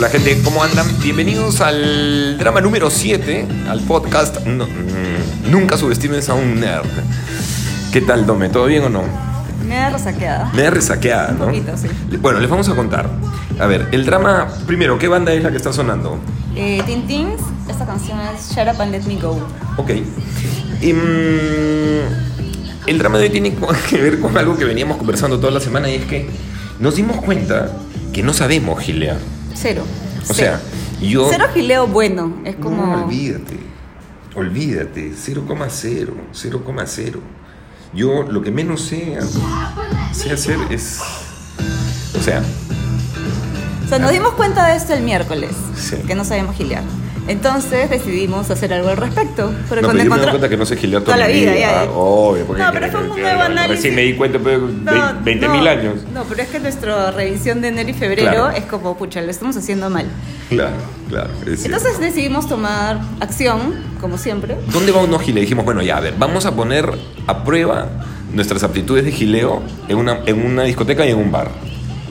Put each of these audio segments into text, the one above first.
Hola gente, ¿cómo andan? Bienvenidos al drama número 7, al podcast No- mm, Nunca subestimes a un nerd. ¿Qué tal, Dome? ¿Todo bien o no? Me da resaqueada. Me da resaqueada, ¿no? Un poquito, sí. Bueno, les vamos a contar. A ver, el drama, primero, ¿qué banda es la que está sonando? Eh, Tintins, esta canción es Shut Up and Let Me Go. Ok. Y, mm, el drama de hoy tiene que ver con algo que veníamos conversando toda la semana y es que nos dimos cuenta que no sabemos gilear. Cero. O Cero. sea, yo... Cero gileo bueno. Es como. No, olvídate. Olvídate. 0,0. 0,0. Yo lo que menos sé, sé hacer es. O sea, O sea, nos dimos cuenta de esto el miércoles. Sí. Que no sabemos gilear. Entonces decidimos hacer algo al respecto. Pero no, cuando pero yo me doy cuenta que no sé gilear toda, Toda la mi vida, ya, ya. Obvio, porque No, pero fue un nuevo análisis. Recién me di cuenta, pues, No, 20 no, años. No, pero es que nuestra revisión de enero y febrero Claro. es como, pucha, lo estamos haciendo mal. Claro, claro. Entonces decidimos tomar acción, como siempre. ¿Dónde va uno gile? Dijimos, bueno, ya, a ver, vamos a poner a prueba nuestras aptitudes de gileo en una, en una discoteca y en un bar.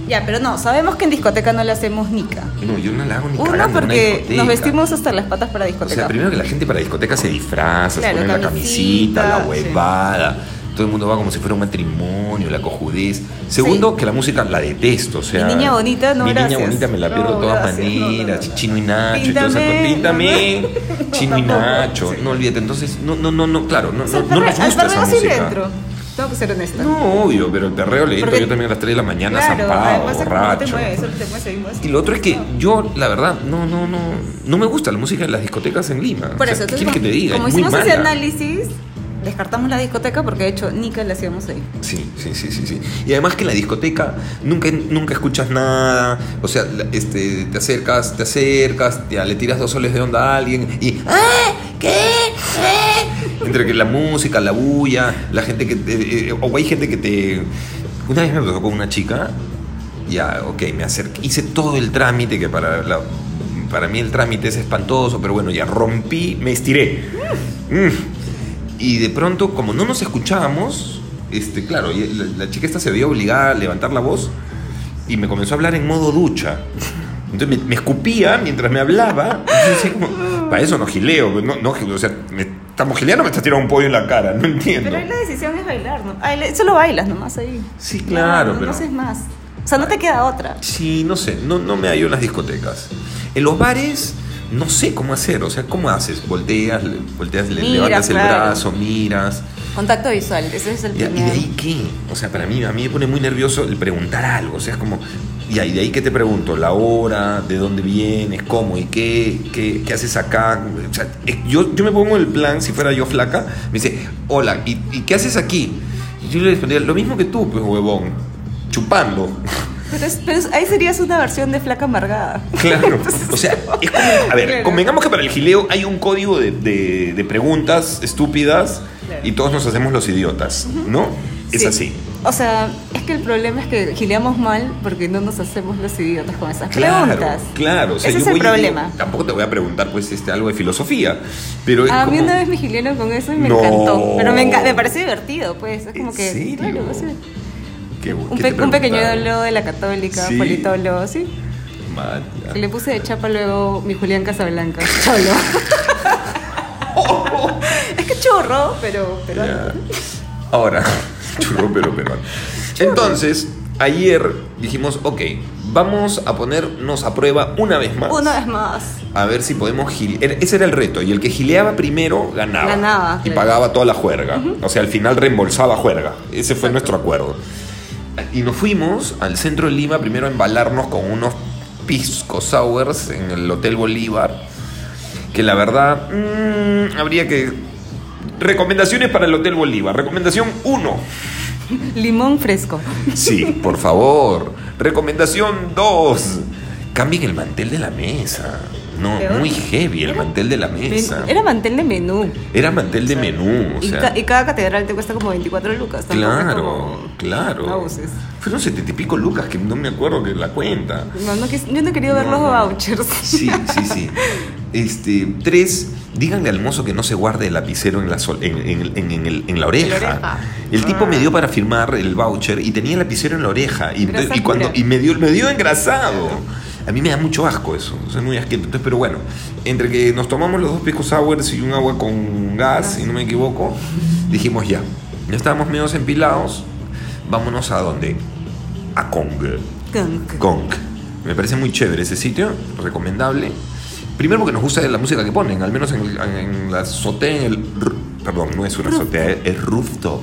Ya, pero no, sabemos que en discoteca no le hacemos nica. No, yo no la hago ni Uno, cagando en una porque nos vestimos hasta las patas para O discoteca. sea, primero que la gente para discoteca se disfraza, Claro, se pone la camisita, la sí. huevada. Todo el mundo va como si fuera un matrimonio, la cojudez. Segundo, Sí. que la música la detesto. O sea, Mi niña bonita, no, Mi niña gracias. bonita me la pierdo No, de todas gracias, maneras. no, no. Chino y Nacho. y todo eso. Píntame, no, no. Chino y Nacho. sí. No olvídate. Entonces, no, no, no, no claro, no, O sea, no, no gusta esa música. Tengo que ser honesta. No, obvio, pero el perreo le entro Porque- yo también a las 3 de la mañana claro, zampado, no te borracho. mueves, te mueves. Y lo otro es que yo, la verdad, no, no, no, no me gusta la música de las discotecas en Lima. Por O sea, eso, ¿qué entonces, que te diga? como Es muy hicimos ese análisis, descartamos la discoteca porque de hecho Nica la hacíamos ahí. Sí, sí, sí, sí, sí. Y además que en la discoteca nunca, nunca escuchas nada. O sea, este, te acercas, te acercas, ya le tiras dos soles de onda a alguien y ¡Ah! ¿Qué? ¿Eh?". Entre que la música, la bulla, la gente que te, eh, o hay gente que te. Una vez me pasó con una chica, ya, ok, me acerqué, hice todo el trámite que para la- para mí el trámite es espantoso, pero bueno, ya rompí, me estiré. Mm. Y de pronto, como no nos escuchábamos, este, claro, la, la chica esta se veía obligada a levantar la voz y me comenzó a hablar en modo ducha. Entonces me, me escupía mientras me hablaba. Decía como, para eso no gileo. No, no, o sea, me estamos gileando o me estás tirando un pollo en la cara. No entiendo. Pero ahí la decisión es bailar, ¿no? Ahí le- solo bailas nomás ahí. Sí, claro, no, pero- no haces más. O sea, no te queda otra. Sí, no sé, no, no me hallo en las discotecas. En los bares, no sé cómo hacer. O sea, ¿cómo haces? Volteas, le- volteas, le- Miras, levantas el claro. brazo, miras. Contacto visual, ese es el Y, y de ahí qué? O sea, para mí, a mí me pone muy nervioso el preguntar algo. O sea, es como, y ahí de ahí qué te pregunto, la hora, de dónde vienes, cómo y qué, qué, qué haces acá. O sea, yo, yo me pongo el plan, si fuera yo flaca, me dice, hola, ¿y, y qué haces aquí? Y yo le respondía, lo mismo que tú, pues, huevón, chupando. Pero, es- pero es- ahí serías una versión de flaca amargada. Claro, o sea, es como, a ver, Claro. convengamos que para el gileo hay un código de, de- de preguntas estúpidas. Y todos nos hacemos los idiotas, ¿no? Es Sí. así. O sea, es que el problema es que gileamos mal porque no nos hacemos los idiotas con esas preguntas. Claro, o sea, Ese es el digo, problema. tampoco te voy a preguntar pues este algo de filosofía, pero A mí como- una vez me gilearon con eso y me No. encantó. Pero me, enca- me pareció divertido, pues. Es como ¿En que. serio? Claro. ¿Qué- un, qué pe- un pequeño ídolo de la católica, Sí. politólogo, sí. Ya. Que le puse de chapa luego mi Julián Casablanca. Cholo. churro, pero. pero Ya. Ahora, churro pero peruano. Entonces, ayer dijimos, ok, vamos a ponernos a prueba una vez más. Una vez más. A ver si podemos gilear. Ese era el reto. Y el que gileaba primero ganaba. Ganaba, Y claro. pagaba toda la juerga. O sea, al final reembolsaba juerga. Ese fue nuestro acuerdo. Y nos fuimos al centro de Lima primero a embalarnos con unos pisco sours en el Hotel Bolívar. Que la verdad, mm, habría que. Recomendaciones para el Hotel Bolívar. Recomendación 1. Limón fresco. Sí, por favor. Recomendación 2. Cambien el mantel de la mesa. No, Peor. muy heavy el Era- mantel de la mesa. Era mantel de menú. Era mantel de menú, o y, sea. ca- y cada catedral te cuesta como 24 lucas. Claro, como- claro. No abuses. Fueron setenta y pico lucas que no me acuerdo que la cuenta. No, no yo no he querido ver los vouchers. Sí, sí, sí. Este, tres, díganle al mozo que no se guarde el lapicero en la, sol- en, en- en- en el- en la oreja. En la oreja. El tipo Ah. me dio para firmar el voucher y tenía el lapicero en la oreja. Y, cuando, y me dio, me dio engrasado. A mí me da mucho asco eso, soy muy asqueto. Entonces, pero bueno, entre que nos tomamos los dos pisco sours y un agua con gas, si no me equivoco, dijimos ya. Ya estábamos medio empilados, vámonos a dónde? A Kong. Kunk. Kong. Me parece muy chévere ese sitio, recomendable. Primero porque nos gusta la música que ponen, al menos en, en la azotea, en el... Perdón, no es una azotea, es rooftop.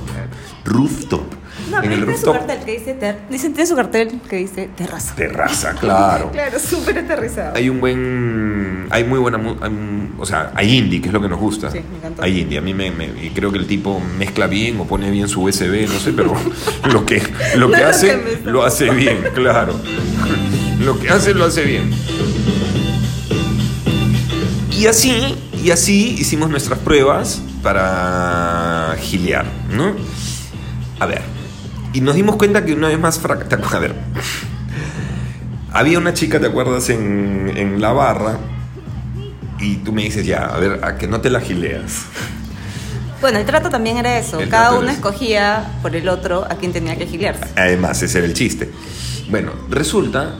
Rooftop. No, en el tiene su rooftop, cartel que dice, ter- dicen, tiene su cartel que dice terraza. terraza, claro. Claro, súper aterrizado. Hay un buen. Hay muy buena. hay o sea, hay indie, que es lo que nos gusta. Sí, me encantó. Hay indie. A mí me, me- y creo que el tipo mezcla bien o pone bien su USB, no sé, pero lo que, lo No que es lo hace, que lo hace bien, claro. Lo que hace, lo hace bien. Y así, y así hicimos nuestras pruebas para gilear, ¿no? A ver. Y nos dimos cuenta que una vez más fracasamos. A ver. Había una chica, ¿te acuerdas? En, en la barra. Y tú me dices, ya, a ver, a que no te la gileas. Bueno, el trato también era eso. El Cada uno escogía por el otro a quien tenía que giliarse. Además, ese era el chiste. Bueno, resulta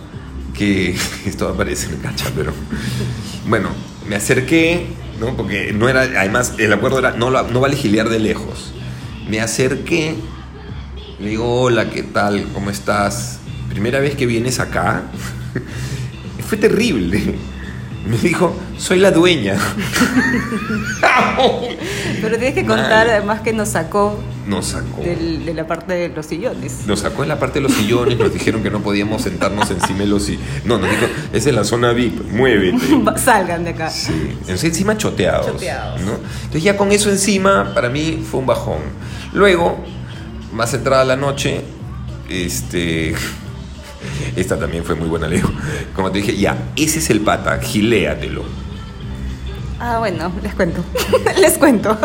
que. Esto va a parecer cacha, pero. Bueno, me acerqué, ¿no? Porque no era. Además, el acuerdo era: no, no vale gilear de lejos. Me acerqué, le digo: Hola, ¿qué tal? ¿Cómo estás? Primera vez que vienes acá. Fue terrible. Me dijo: Soy la dueña. Pero tienes que contar además que nos sacó Nos sacó. del- de la parte de los sillones. Nos sacó en la parte de los sillones, nos dijeron que no podíamos sentarnos encima de los sillones. No, nos dijo, es en la zona VIP, muévete. Salgan de acá. Sí, entonces encima choteados. Choteados. ¿no? Entonces ya con eso encima, para mí fue un bajón. Luego, más entrada la noche, este... Esta también fue muy buena, Leo. Como te dije, ya, ese es el pata, giléatelo. Ah, bueno, les cuento. les cuento.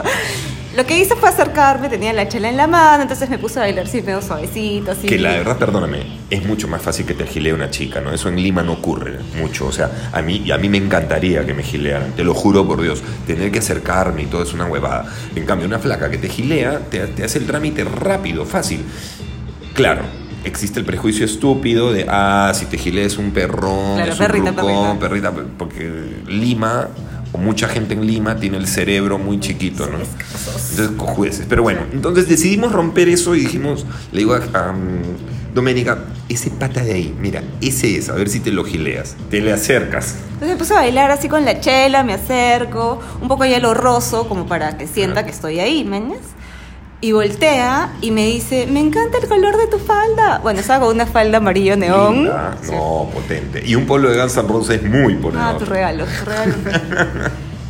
Lo que hice fue acercarme, tenía la chela en la mano, entonces me puse a bailar así medio suavecito, así. Que la verdad, perdóname, es mucho más fácil que te gilee una chica, ¿no? Eso en Lima no ocurre mucho. O sea, a mí, y a mí me encantaría que me gilearan, te lo juro por Dios. Tener que acercarme y todo es una huevada. En cambio, una flaca que te gilea, te, te hace el trámite rápido, fácil. Claro, existe el prejuicio estúpido de, ah, si te gileas un perrón, Claro, es un perrita, rucón, perrita. perrita, porque Lima, o mucha gente en Lima, tiene el cerebro muy chiquito, ¿no? Entonces, cojueces. Pero bueno, entonces decidimos romper eso y dijimos, le digo a, Doménica, ese pata de ahí, mira, ese es, a ver si te lo gileas. Te le acercas. Entonces me puse a bailar así con la chela, me acerco, un poco ya lo rozo, como para que sienta que estoy ahí, ¿meñas? Y voltea y me dice, me encanta el color de tu falda. Bueno, estaba con una falda amarillo neón. Linda. Sí. No, potente. Y un polo de Guns N' Roses muy por Ah, tu regalo, tu regalo.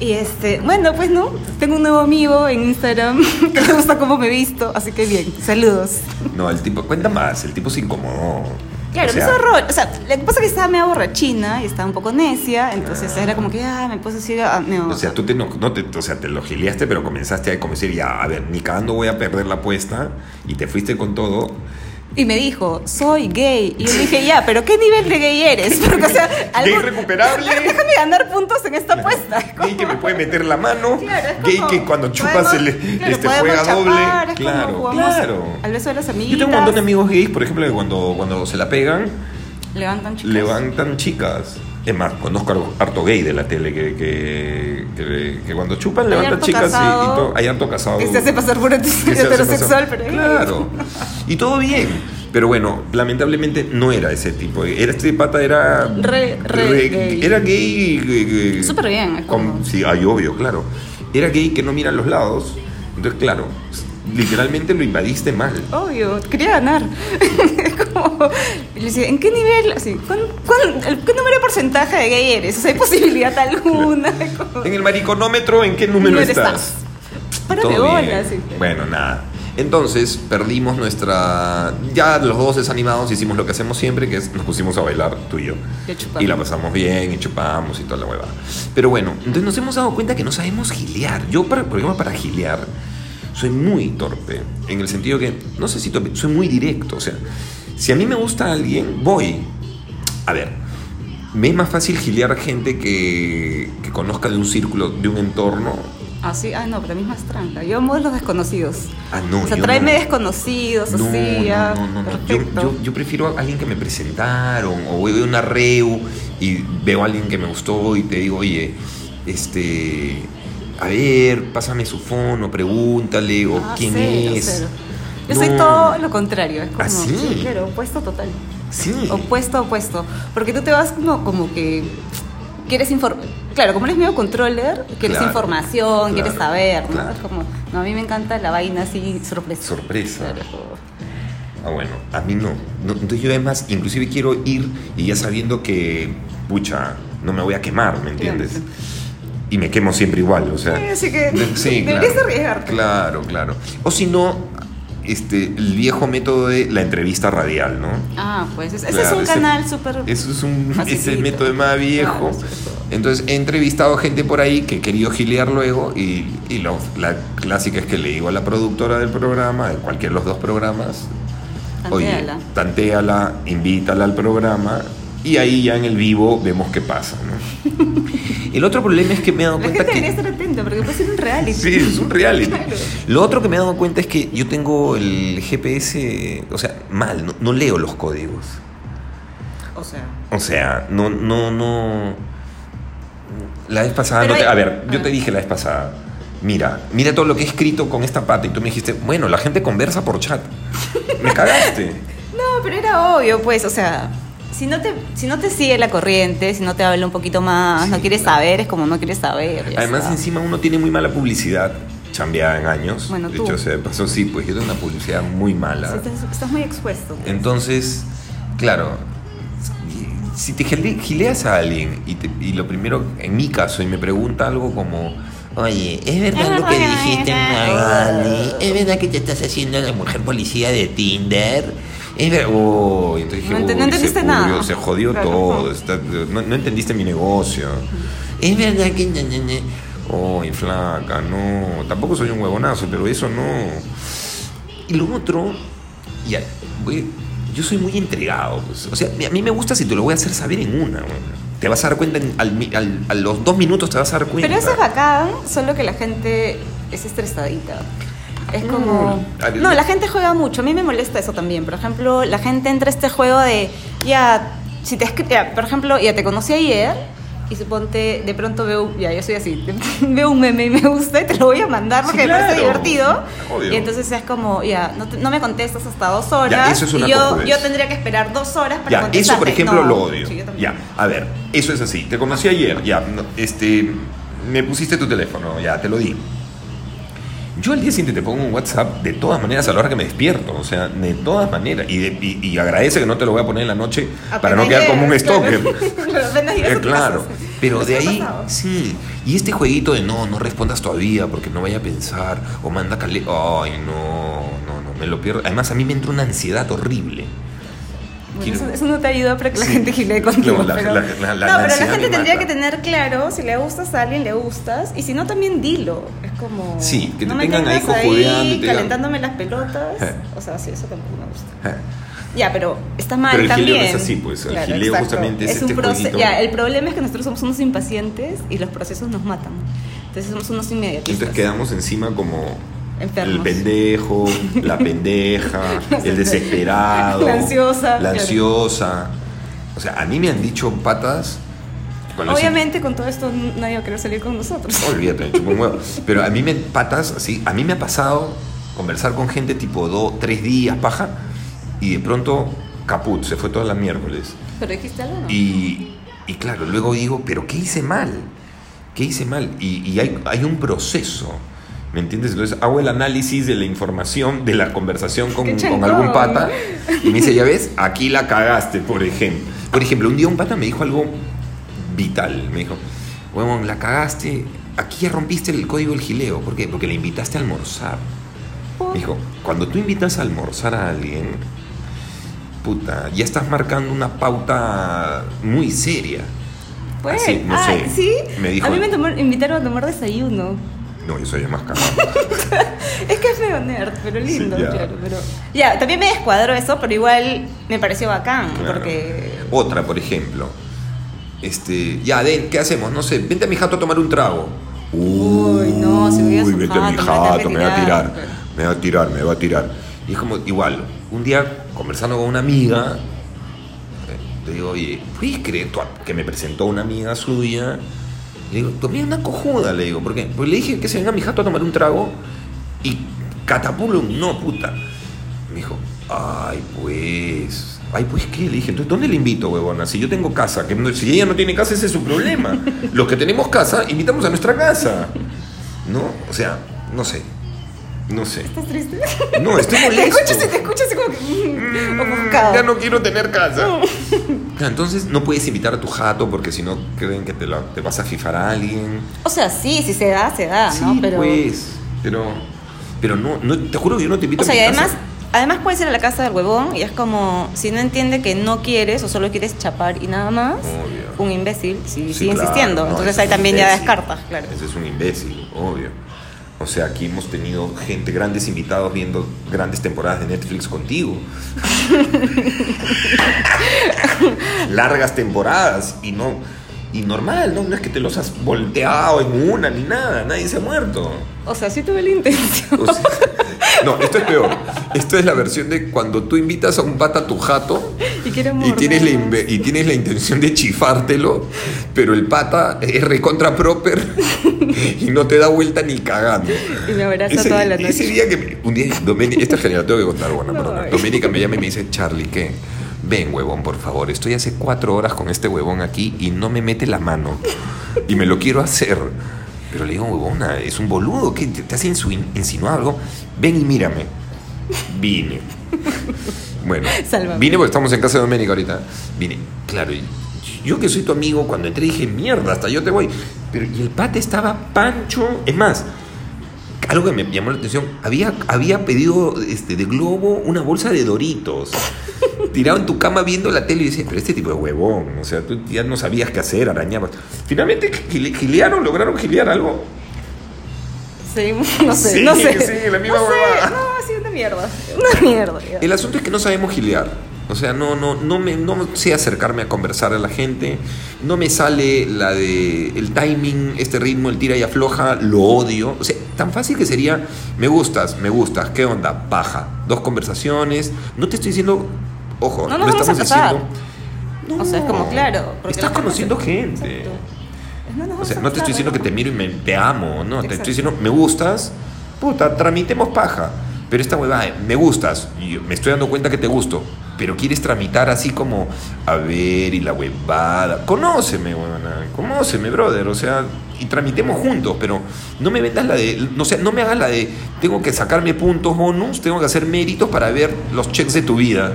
y este, bueno, pues no, tengo un nuevo amigo en Instagram que le gusta cómo me he visto, así que bien, saludos. No, el tipo, cuenta más, el tipo se incomodó. Claro, O sea, me. O sea, lo que pasa es que estaba medio borrachina y estaba un poco necia, entonces era como que, ah, me puse así, ah, medio- O sea, tú te, no, no te, o sea, te lo gileaste, pero comenzaste a como decir, ya, a ver, ni cagando voy a perder la apuesta, y te fuiste con todo. Y me dijo, soy gay. Y yo dije, ya, pero ¿qué nivel de gay eres? Porque, o sea, Gay recuperable. Déjame ganar puntos en esta apuesta. Gay que me puede meter la mano, Claro, es gay que cuando chupa podemos- se le claro, este, juega chapar, doble. Claro, claro. Al beso de las Yo amiguitas. tengo un montón de amigos gays, por ejemplo, que cuando, cuando se la pegan, Levantan chicas. levantan chicas. Es más, conozco harto- harto gay de la tele que, que, que- que cuando chupan Hay levantan chicas y- y, todo. Hay harto casado. Que se hace pasar por heterosexual, pero gay. Claro. Y todo bien. Pero bueno, lamentablemente no era ese tipo. Era este pata era Re- re gay. Era gay. eh, eh, Súper bien, con- sí, ay, obvio, claro. Era gay que no mira a los lados. Entonces, claro, literalmente lo invadiste mal. Obvio, quería ganar. como. y Le decía, ¿en qué nivel? Así, ¿cuán, cuán- el- ¿Qué número de porcentaje de gay eres? O sea, ¿hay posibilidad alguna? Como, En el mariconómetro, ¿en qué número número estás? Para Todo de bolas. sí. Bueno, nada. Entonces perdimos nuestra. Ya los dos desanimados hicimos lo que hacemos siempre, que es nos pusimos a bailar tú y yo. Y. Y la pasamos bien, y chupamos y toda la hueva. Pero bueno, entonces nos hemos dado cuenta que no sabemos gilear. Yo, para- por ejemplo, para gilear, soy muy torpe. En el sentido que, no sé si torpe, soy muy directo. O sea, si a mí me gusta alguien, voy. A ver, me es más fácil gilear gente que, que conozca de un círculo, de un entorno, Ah, sí, ah, no, pero a mí es más tranca. Yo amo los desconocidos. Ah, no, O sea, tráeme no. desconocidos, No, así, ya. no, no, no, no. Yo, Perfecto. yo, yo prefiero a alguien que me presentaron o veo una reu y veo a alguien que me gustó y te digo, oye, este, a ver, pásame su fono, pregúntale o Ah, quién cero, es. cero. Yo No. soy todo lo contrario. Es como, ¿Ah, sí? claro, opuesto total. Sí. Opuesto, opuesto. Porque tú te vas como, como que quieres informar. Claro, como eres medio controller, quieres Claro, información, claro, quieres saber, ¿no? claro. Es como, no, a mí me encanta la vaina así sorpresa. Sorpresa. Claro. Ah, bueno, a mí no. no. Entonces yo además, inclusive quiero ir y ya sabiendo que, pucha, no me voy a quemar, ¿me entiendes? Y me quemo siempre igual, o sea. Sí, así que sí, deberías arriesgarte. Claro, claro. O si no, este, el viejo método de la entrevista radial, ¿no? Ah, pues ese Claro, es un ese- canal súper. Eso es un es el método más viejo. Claro. Entonces he entrevistado gente por ahí que he querido gilear luego y, y lo- la clásica es que le digo a la productora del programa, de cualquiera de los dos programas, oye, Tantéala. tantéala, invítala al programa y ahí ya en el vivo vemos qué pasa, ¿no? El otro problema es que me he dado La cuenta gente que... estar atenta porque puede ser un reality. Sí, es un reality. Claro. Lo otro que me he dado cuenta es que yo tengo el GPS, o sea, mal, no, no leo los códigos. O sea. O sea, no, no, no. La vez pasada, Pero no te- hay- a ver, yo ah. te dije la vez pasada, mira, mira todo lo que he escrito con esta pata y tú me dijiste, bueno, la gente conversa por chat. Me cagaste. No, pero era obvio, pues, o sea, si no te, si no te sigue la corriente, si no te habla un poquito más, no quieres saber, es como no quieres saber. Además, encima uno tiene muy mala publicidad, chambeada en años. Bueno, de tú. hecho, se pasó, sí, pues yo tengo una publicidad muy mala. Sí, estás, estás muy expuesto. Entonces, claro, si te gile- gileas a alguien y, te- y lo primero, en mi caso, y me pregunta algo como, oye, ¿es verdad lo que dijiste Magali? ¿Es verdad que te estás haciendo la mujer policía de Tinder? Oh, entonces dije, No ent- no "Uy, entendiste se nada". se jodió Claro. todo, está- no, no entendiste mi negocio. Es verdad que... ña, ña, ña". Ay, flaca, no, tampoco soy un huevonazo, pero eso no... Y lo otro, ya, voy- yo soy muy entregado. pues. O sea, a mí me gusta si te lo voy a hacer saber en una. bueno. Te vas a dar cuenta, en- al al- a los dos minutos te vas a dar cuenta. Pero eso es bacán, solo que la gente es estresadita. Es No, como... ver, No, la gente juega mucho. A mí me molesta eso también. Por ejemplo, la gente entra a este juego de... Ya, si te ya, por ejemplo, ya te conocí ayer y suponte, de pronto veo... Ya, yo soy así. veo un meme y me gusta y te lo voy a mandar porque Sí, me parece divertido. Obvio. Y entonces es como, ya, no, te- no me contestas hasta dos horas. eso es una y yo, yo tendría que esperar dos horas para Ya, eso por ejemplo No, lo odio. sí, yo también. ya, a ver, eso es así. Te conocí ayer, ya, no, este, me pusiste tu teléfono, ya, te lo di. Yo al día siguiente te pongo un WhatsApp de todas maneras a la hora que me despierto, o sea, de todas maneras. Y, de- y- y agradece que no te lo voy a poner en la noche para no quedar como un stalker. claro. Eh, claro, sí. pero de ahí, sí. Y este jueguito de no, no respondas todavía porque no vaya a pensar, o manda cale. Ay, no, no, no, me lo pierdo. Además, a mí me entra una ansiedad horrible. Bueno, eso, eso no te ayuda para que la Sí. gente gilee contigo. No, la- pero, la- la- no, pero la gente me tendría que tener claro si le gustas a alguien, le gustas. Y si no, también dilo. Es como. Sí, que te no me tengan ahí y te digan- calentándome las pelotas. Eh. O sea, sí, eso tampoco me gusta. Ja. Ya, pero está mal Pero el también. gileo no es así, pues. El gileo justamente es un este. Ya, el problema es que nosotros somos unos impacientes y los procesos nos matan. Entonces somos unos inmediatistas. Entonces quedamos encima como Enfermos. el pendejo, la pendeja, el desesperado, La ansiosa, la ansiosa. O sea, a mí me han dicho patas. los- Obviamente con todo esto nadie va a querer salir con nosotros. Olvídate, chupo huevo. Pero a mí me patas, así, a mí me ha pasado conversar con gente tipo dos, tres días, paja, y de pronto caput, se fue toda la miércoles. ¿Pero dijiste algo no? Y, y claro, luego digo, pero ¿qué hice mal? ¿Qué hice mal? Y, y hay, hay un proceso, ¿me entiendes? Entonces hago el análisis de la información, de la conversación con, ¡Qué con algún pata, y me dice, ya ves, aquí la cagaste, por ejemplo. Por ejemplo, un día un pata me dijo algo vital, me dijo, huevón, la cagaste, aquí ya rompiste el código del gileo, ¿por qué? Porque le invitaste a almorzar. Me dijo, cuando tú invitas a almorzar a alguien, puta, ya estás marcando una pauta muy seria. Pues, Así, no ah, sé. ¿sí? Me dijo- A mí me tomó- invitaron a tomar desayuno. No, yo soy más cagado. Es que es medio nerd, pero lindo, Sí, ya. claro. Pero... Ya, también me descuadró eso, pero igual me pareció bacán, Claro. porque... Otra, por ejemplo. Este, ya, Den, ¿qué hacemos? No sé, vente a mi jato a tomar un trago. Uy, no. no, si voy a Uy, vete a mi jato, me va a tirar, retirar". me va a tirar, me va a tirar. Y es como, igual, un día conversando con una amiga, eh, le digo, oye, ¿puedes creer que me presentó una amiga suya? Le digo, tu es una cojuda, le digo, ¿por qué? Pues le dije que se venga a mi jato a tomar un trago y catapulum, no, puta. Me dijo, ay, pues. Ay, pues qué, le dije, entonces, ¿dónde le invito, huevona? Si yo tengo casa, que no- si ella no tiene casa, ese es su problema. Los que tenemos casa, invitamos a nuestra casa. ¿No? O sea, no sé. No sé. ¿Estás triste? No, estoy Te molesto. escuchas y te escuchas así como que. mm, Mm. Ya no quiero tener casa. Claro, entonces no puedes invitar a tu jato porque si no creen que te, la- te vas a fifar a alguien. O sea, sí, si se da, se da, sí, ¿no? Pero. pues. Pero. Pero no, no, te juro que yo no te invito O sea, a y además, casa. además puedes ir a la casa del huevón y es como, si no entiende que no quieres o solo quieres chapar y nada más, Obvio. un imbécil sí, Sí, sigue claro, insistiendo. no, Entonces ahí también ya imbécil. descartas, claro. Ese es un imbécil, obvio. O sea, aquí hemos tenido gente, grandes invitados viendo grandes temporadas de Netflix contigo. Largas temporadas y no. Y normal, ¿no? No es que te los has volteado en una ni nada, nadie se ha muerto. O sea, sí tuve la intención. O sea, no, esto es peor. Esto es la versión de cuando tú invitas a un pata a tu jato y tienes, la, y tienes la intención de chifártelo, pero el pata es recontra proper y no te da vuelta ni cagando. Y me abraza Ese, toda la noche. ese día que me- un día Doménica, esta es genial, tengo que contar, bueno, No, perdona. ay. Doménica me llama y me dice, Charlie, ¿qué? Ven, huevón, por favor, estoy hace cuatro horas con este huevón aquí y no me mete la mano. Y me lo quiero hacer. Pero le digo, huevona, es un boludo, ¿qué? ¿Te, te has insinuado algo? Ven y mírame. Vine. Bueno, Sálvame. vine porque estamos en casa de Doménica ahorita. Vine, claro, yo que soy tu amigo, cuando entré dije, mierda, hasta yo te voy. Pero, y el pate estaba pancho. Es más, algo que me llamó la atención, había, había pedido este, de Globo una bolsa de Doritos. Tirado en tu cama viendo la tele y decía, pero este tipo de huevón, o sea, tú ya no sabías qué hacer, arañabas. Finalmente gile- gilearon, lograron gilear algo. Seguimos, no sé, Sí, no sé. sí, la misma no sé, no, sí, una mierda. Una mierda. ya. El asunto es que no sabemos gilear. O sea, no, no, no, me, no sé acercarme a conversar a la gente. No me sale la de el timing, este ritmo, el tira y afloja, lo odio. O sea, tan fácil que sería, me gustas, me gustas, ¿qué onda? Baja. Dos conversaciones. No te estoy diciendo, ojo, No no, nos vamos a estamos casar. diciendo. O sea, es como, claro, Estás conociendo se- gente. Exacto. No O sea, no te estoy diciendo que te miro y me, te amo, no, te Exacto. estoy diciendo, me gustas, puta, tramitemos paja. Pero esta huevada, me gustas, y me estoy dando cuenta que te gusto, pero quieres tramitar así como, a ver, y la huevada. Conóceme, huevona, conóceme, brother, o sea, y tramitemos juntos, pero no me vendas la de, no sé, no me hagas la de, tengo que sacarme puntos bonus, tengo que hacer méritos para ver los checks de tu vida.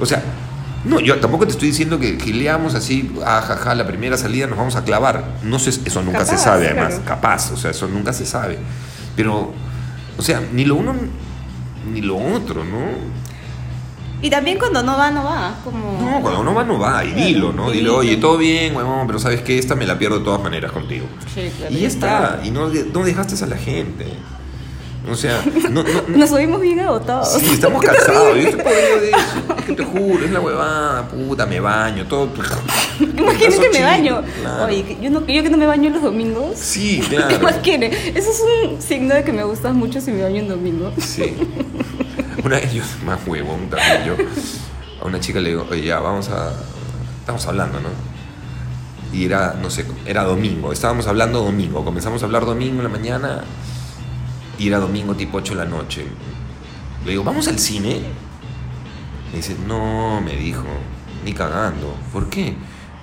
O sea, no, yo tampoco te estoy diciendo que gileamos así, ah, jaja, la primera salida nos vamos a clavar. No sé, eso nunca se sabe, además, claro. capaz, o sea, eso nunca se sabe. Pero, o sea, ni lo uno ni lo otro, ¿no? Y también cuando no va, no va. Como... No, cuando uno va, no va, y dilo, ¿no? dilo. oye, todo bien, huevón, pero sabes que esta me la pierdo de todas maneras contigo. Sí, claro, Y ya está, y no, no dejaste a la gente. O sea, no, no, no- Nos oímos bien agotados. Sí, estamos cansados. Yo estoy podrido de eso. Es que te juro, es la huevada, puta, me baño, todo. Imagínate que me baño. Claro. Oye, yo, no, yo que no me baño los domingos. Sí, ¿Qué claro. más quiere? Eso es un signo de que me gustas mucho si me baño en domingo. Sí. Una vez yo, más huevón también, yo a una chica le digo, oye, ya, vamos a. Estamos hablando, ¿no? Y era, no sé, era domingo. Estábamos hablando domingo. Comenzamos a hablar domingo en la mañana y era domingo tipo 8 de la noche. Le digo, ¿vamos al cine? Me dice, no, me dijo, ni cagando. ¿Por qué?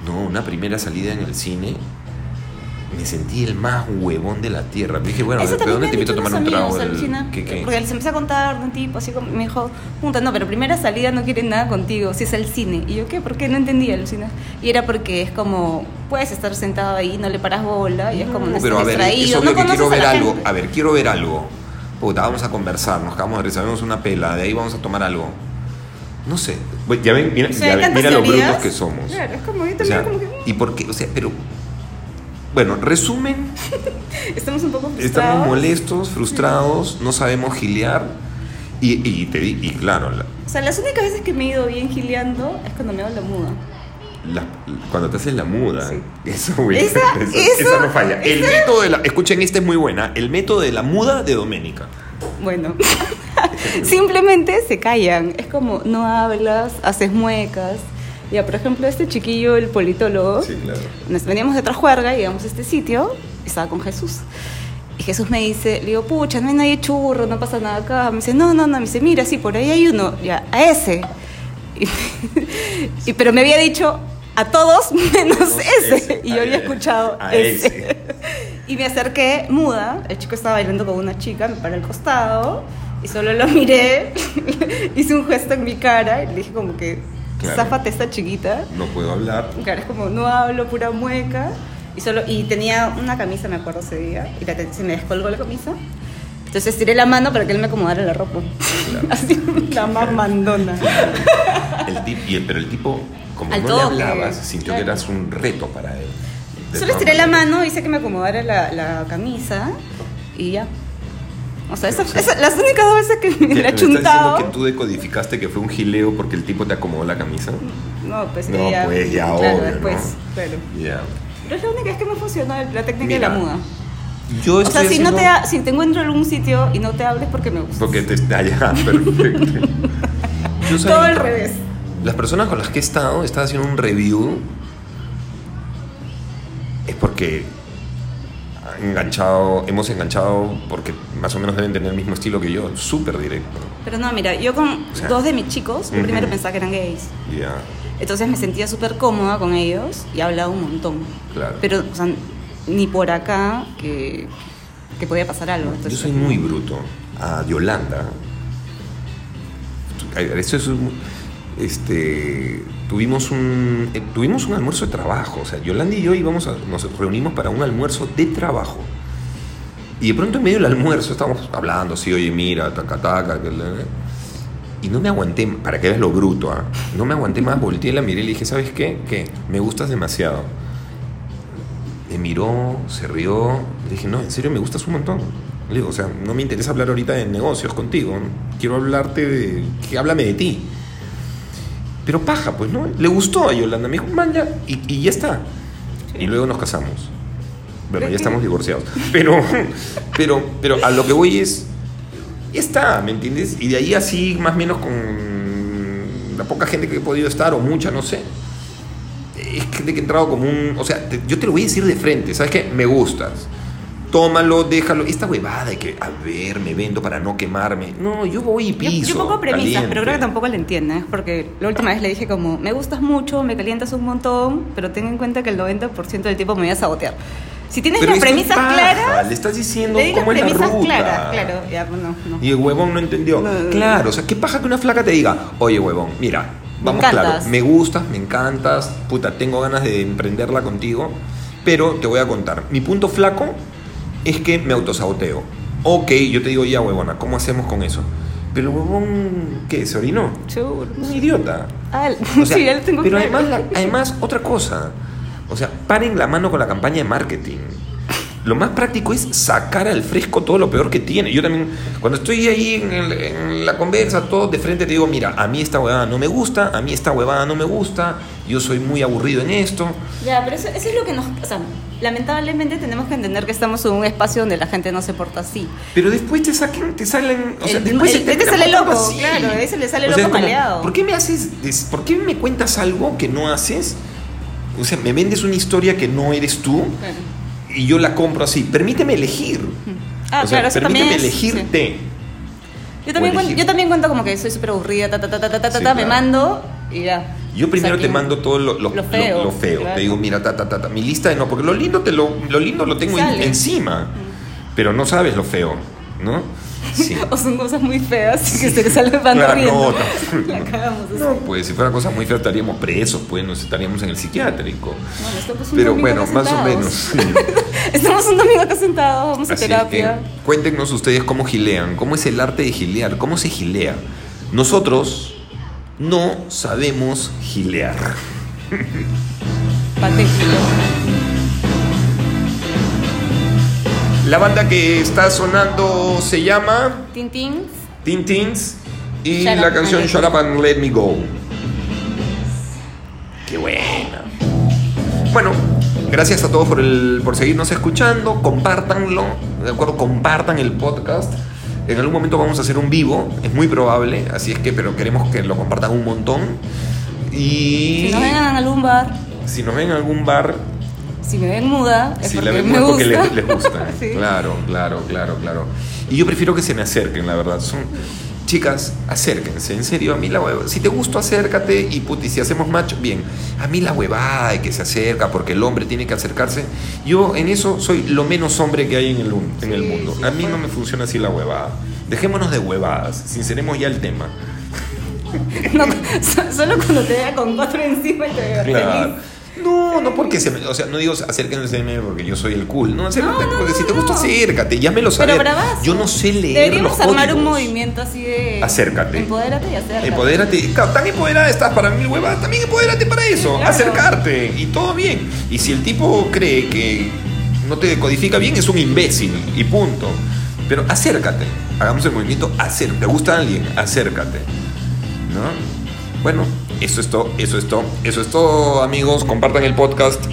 No, una primera salida en el cine. Me sentí el más huevón de la tierra. Me dije, bueno, ¿de dónde te invito a tomar un trago? alucina, ¿Qué, qué? Porque les empecé a contar de un tipo así como me dijo, puta, no, pero primera salida no quieren nada contigo, si es el cine. Y yo, ¿qué? ¿Por qué? No entendía, alucina. Y era porque es como, puedes estar sentado ahí, no le paras bola, y es como, no, pero a ver, es distraído, obvio no que quiero ver algo. gente. A ver, quiero ver algo. Puta, vamos a conversar, nos acabamos de vemos una pela, de ahí vamos a tomar algo. No sé. Ya ven, mira, O sea, ya hay ven, tantas mira lo brutos que somos. Claro, es como, yo O también sea, como que, ¿y por qué? O sea, pero. Bueno, resumen, estamos un poco frustrados. estamos molestos, frustrados, no sabemos gilear. Y, y te y claro, la, O sea, las únicas veces que me he ido bien gileando es cuando me hago la muda. La- cuando te haces la muda. Sí. Eso, güey. Esa- eso- eso- esa no falla. El método de la. Escuchen, esta es muy buena. El método de la muda de Doménica. Bueno, simplemente se callan. Es como no hablas, haces muecas. Ya, por ejemplo, este chiquillo, el politólogo, claro. nos veníamos de otra juerga y llegamos a este sitio y estaba con Jesús. Y Jesús me dice, le digo, pucha, no hay nadie churro, no pasa nada acá. Me dice, no, no, no. Me dice, mira, sí, por ahí hay uno. Ya, a ese. Y, y- pero me había dicho a todos menos ese. ese. Y yo había escuchado A ese. ese. Y me acerqué muda. El chico estaba bailando con una chica, me paré al costado. Y solo lo miré. hice un gesto en mi cara. Y le dije como que, Claro. záfate esta chiquita. No puedo hablar. Claro, es como, no hablo, pura mueca. Y, solo, y tenía una camisa, me acuerdo ese día, y la, se me descolgó la camisa. Entonces estiré la mano para que él me acomodara la ropa. Claro. Así, la más mandona. El tip, y el- pero el tipo, como Al no toque, le hablabas, sintió que claro. eras un reto para él. Solo estiré la mano, hice que me acomodara la, la camisa y ya. O sea, esa- O sea, esa- las únicas dos veces que me la he ¿Me estás diciendo chuntado. que tú decodificaste que fue un gileo porque el tipo te acomodó la camisa? No, pues No, ya. pues, ya, claro, obvio, después, ¿no? claro. Pero es la única vez que me funcionó la técnica Mira, de la muda. Yo O sea, si, no haciendo- te, ha- si te encuentro en algún sitio y no te hables porque me gusta. Porque te está ya, perfecto. Yo soy- Todo al revés. Las personas con las que he estado, he estado haciendo un review, es porque enganchado, hemos enganchado, porque más o menos deben tener el mismo estilo que yo, súper directo. Pero no, mira, yo con O sea, dos de mis chicos, yo ujú. primero pensaba que eran gays. Ya, Entonces me sentía súper cómoda con ellos y hablaba un montón. claro. Pero, o sea, ni por acá que, que podía pasar algo. yo Entonces, soy muy bruto. A Yolanda, eso es este tuvimos un eh, tuvimos un almuerzo de trabajo o sea Yolanda y yo íbamos a- nos reunimos para un almuerzo de trabajo y de pronto en medio del almuerzo estábamos hablando así oye mira taca taca la- y no me aguanté para que veas lo bruto ¿ah? no me aguanté más volteé la miré y le dije sabes qué qué me gustas demasiado me miró se rió le dije no en serio me gustas un montón le digo o sea no me interesa hablar ahorita de negocios contigo quiero hablarte de que háblame de ti pero paja, pues, ¿no? Le gustó a Yolanda. Me dijo, man, ya. Y, y ya está. Sí. Y luego nos casamos. Bueno, ya estamos divorciados. Pero, pero, pero a lo que voy es. Ya está, ¿me entiendes? Y de ahí así, más o menos con la poca gente que he podido estar, o mucha, no sé. Es gente que he entrado como un. O sea, te- yo te lo voy a decir de frente, ¿sabes qué? Me gustas. Tómalo, déjalo. Esta huevada de que, a ver, me vendo para no quemarme. No, yo voy y Yo, piso. yo pongo premisas, caliente. pero creo que tampoco la entiendes, porque la última vez le dije como, me gustas mucho, me calientas un montón, pero ten en cuenta que el 90% del tiempo me voy a sabotear. Si tienes Pero las premisas paja, claras, Le estás diciendo le cómo es la premisas ruta. claras, claro, ya, bueno, no. Y el huevón no entendió. No, no, no. Claro, o sea, qué paja que una flaca te diga, oye huevón, mira, vamos claro, me gustas, me encantas, puta, tengo ganas de emprenderla contigo, pero te voy a contar. Mi punto flaco es que me autosaboteo. Ok, yo te digo, ya huevona, ¿cómo hacemos con eso? Pero huevón, ¿qué? ¿Se orinó? Chur. Un idiota. Ah, O sea, sí, ya lo tengo pero claro. además, la- además, otra cosa. O sea, paren la mano con la campaña de marketing. Lo más práctico es sacar al fresco todo lo peor que tiene. Yo también, cuando estoy ahí en, el- en la conversa, todo de frente te digo, mira, a mí esta huevada no me gusta, a mí esta huevada no me gusta, yo soy muy aburrido en esto. Ya, pero eso, eso es lo que nos... O sea, lamentablemente tenemos que entender que estamos en un espacio donde la gente no se porta así. Pero después te saquen, te salen, o sea, El- después el- se este terminan sale loco, claro, ese le sale O sea, loco como, maleado. ¿Por qué me haces, por qué me cuentas algo que no haces? O sea, me vendes una historia que no eres tú y yo la compro así. Permíteme elegir. Ah, o sea, claro, eso permíteme también es- elegirte. Yo también, O cuen- elegir. yo también cuento como que soy súper aburrida, ta, ta, ta, ta, ta, ta, Sí, ta, me mando y ya. Yo primero O sea, te mando todo lo, lo- lo feo, lo- lo feo. claro. Te digo, mira, ta, ta, ta, ta. Mi lista de no, porque lo lindo, te lo, lo lindo lo tengo en- encima. Pero no sabes lo feo, ¿no? Sí. O son cosas muy feas que se les sale van Claro, riendo. no, La cagamos así. No, pues si fuera cosa muy fea estaríamos presos, pues nos estaríamos en el psiquiátrico. Bueno, estamos un Pero bueno, más o menos. Estamos un domingo acá sentados, vamos a Así terapia. que cuéntenos ustedes cómo gilean, cómo es el arte de gilear, cómo se gilea. Nosotros no sabemos gilear. Patético. La banda que está sonando se llama Tintins. Tintins y Shut la canción Shut Up and Let Me Go. Qué buena. Bueno, gracias a todos por, el, por seguirnos escuchando. Compártanlo, ¿de acuerdo? Compartan el podcast. En algún momento vamos a hacer un vivo, es muy probable, así es que, pero queremos que lo compartan un montón. Y Si nos ven en algún bar, si nos ven en algún bar, si me ven muda, es si porque la ven me porque les, les gusta. Sí. Claro, claro, claro, claro. Y yo prefiero que se me acerquen, la verdad. Son chicas, acérquense, en serio, a mí la huevada. Si te gusta, acércate y puti, si hacemos match, bien. A mí la huevada de que se acerca porque el hombre tiene que acercarse. Yo en eso soy lo menos hombre que hay en el, en el mundo. sí, a mí no me funciona así la huevada. Dejémonos de huevadas, sinceremos ya el tema. No, solo cuando te vea con cuatro encima y te vea Claro. feliz. No, no porque se me, o sea, no digo acérquense a mí porque yo soy el cool, no, acércate, No, no, porque si te gusta acércate, ya me lo Pero sabes. Yo no sé leer Deberíamos los armar un movimiento así de. Acércate. Empodérate y acércate. Empodérate, claro, tan empoderada estás para mil huevadas, también empodérate para eso, Claro. acercarte y todo bien. Y si el tipo cree que no te decodifica bien, es un imbécil y punto. Pero acércate, hagamos el movimiento, acércate. ¿Te gusta alguien? Acércate. ¿No? Bueno, eso es todo, eso es todo, eso es todo, amigos. Compartan el podcast.